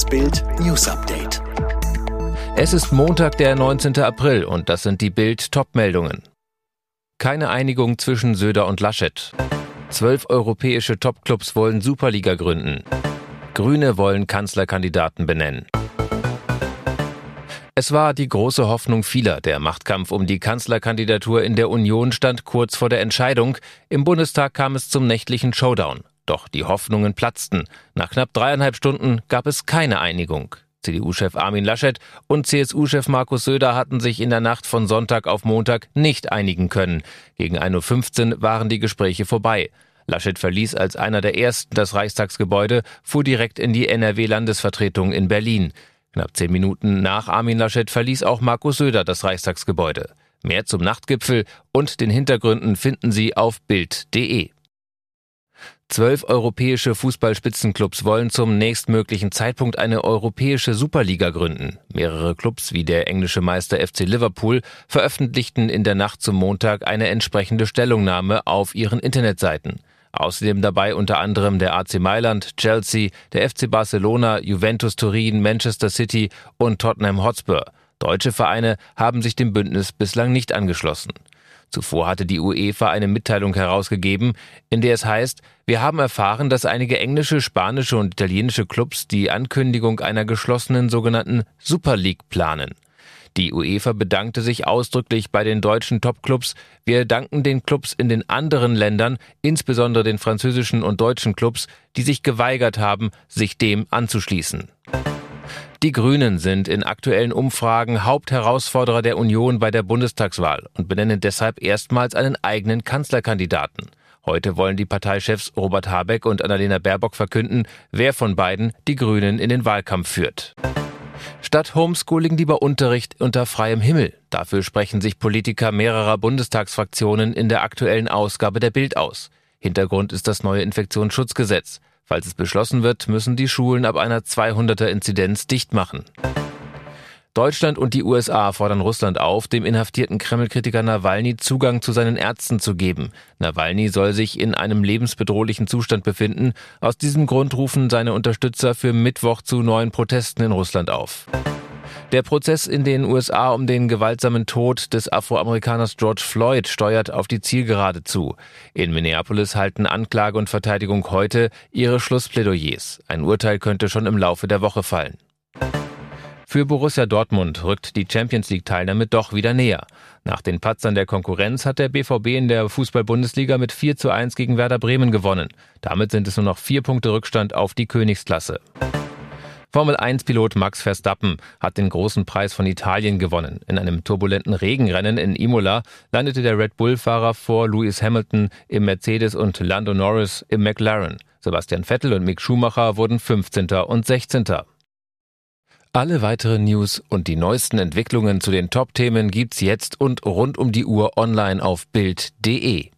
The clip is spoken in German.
Das Bild News Update. Es ist Montag, der 19. April und das sind die Bild Topmeldungen. Keine Einigung zwischen Söder und Laschet. Zwölf europäische Topclubs wollen Superliga gründen. Grüne wollen Kanzlerkandidaten benennen. Es war die große Hoffnung vieler. Der Machtkampf um die Kanzlerkandidatur in der Union stand kurz vor der Entscheidung. Im Bundestag kam es zum nächtlichen Showdown. Doch die Hoffnungen platzten. Nach knapp dreieinhalb Stunden gab es keine Einigung. CDU-Chef Armin Laschet und CSU-Chef Markus Söder hatten sich in der Nacht von Sonntag auf Montag nicht einigen können. Gegen 1.15 Uhr waren die Gespräche vorbei. Laschet verließ als einer der ersten das Reichstagsgebäude, fuhr direkt in die NRW-Landesvertretung in Berlin. Knapp zehn Minuten nach Armin Laschet verließ auch Markus Söder das Reichstagsgebäude. Mehr zum Nachtgipfel und den Hintergründen finden Sie auf Bild.de. Zwölf europäische Fußballspitzenclubs wollen zum nächstmöglichen Zeitpunkt eine europäische Superliga gründen. Mehrere Clubs wie der englische Meister FC Liverpool veröffentlichten in der Nacht zum Montag eine entsprechende Stellungnahme auf ihren Internetseiten. Außerdem dabei unter anderem der AC Mailand, Chelsea, der FC Barcelona, Juventus Turin, Manchester City und Tottenham Hotspur. Deutsche Vereine haben sich dem Bündnis bislang nicht angeschlossen. Zuvor hatte die UEFA eine Mitteilung herausgegeben, in der es heißt, wir haben erfahren, dass einige englische, spanische und italienische Clubs die Ankündigung einer geschlossenen sogenannten Super League planen. Die UEFA bedankte sich ausdrücklich bei den deutschen Topclubs. Wir danken den Clubs in den anderen Ländern, insbesondere den französischen und deutschen Clubs, die sich geweigert haben, sich dem anzuschließen. Die Grünen sind in aktuellen Umfragen Hauptherausforderer der Union bei der Bundestagswahl und benennen deshalb erstmals einen eigenen Kanzlerkandidaten. Heute wollen die Parteichefs Robert Habeck und Annalena Baerbock verkünden, wer von beiden die Grünen in den Wahlkampf führt. Statt Homeschooling lieber Unterricht unter freiem Himmel. Dafür sprechen sich Politiker mehrerer Bundestagsfraktionen in der aktuellen Ausgabe der Bild aus. Hintergrund ist das neue Infektionsschutzgesetz. Falls es beschlossen wird, müssen die Schulen ab einer 200er Inzidenz dicht machen. Deutschland und die USA fordern Russland auf, dem inhaftierten Kreml-Kritiker Nawalny Zugang zu seinen Ärzten zu geben. Nawalny soll sich in einem lebensbedrohlichen Zustand befinden. Aus diesem Grund rufen seine Unterstützer für Mittwoch zu neuen Protesten in Russland auf. Der Prozess in den USA um den gewaltsamen Tod des Afroamerikaners George Floyd steuert auf die Zielgerade zu. In Minneapolis halten Anklage und Verteidigung heute ihre Schlussplädoyers. Ein Urteil könnte schon im Laufe der Woche fallen. Für Borussia Dortmund rückt die Champions League Teilnahme doch wieder näher. Nach den Patzern der Konkurrenz hat der BVB in der Fußball-Bundesliga mit 4 zu 1 gegen Werder Bremen gewonnen. Damit sind es nur noch vier Punkte Rückstand auf die Königsklasse. Formel 1-Pilot Max Verstappen hat den großen Preis von Italien gewonnen. In einem turbulenten Regenrennen in Imola landete der Red Bull-Fahrer vor Lewis Hamilton im Mercedes und Lando Norris im McLaren. Sebastian Vettel und Mick Schumacher wurden 15. und 16. Alle weiteren News und die neuesten Entwicklungen zu den Top-Themen gibt's jetzt und rund um die Uhr online auf Bild.de.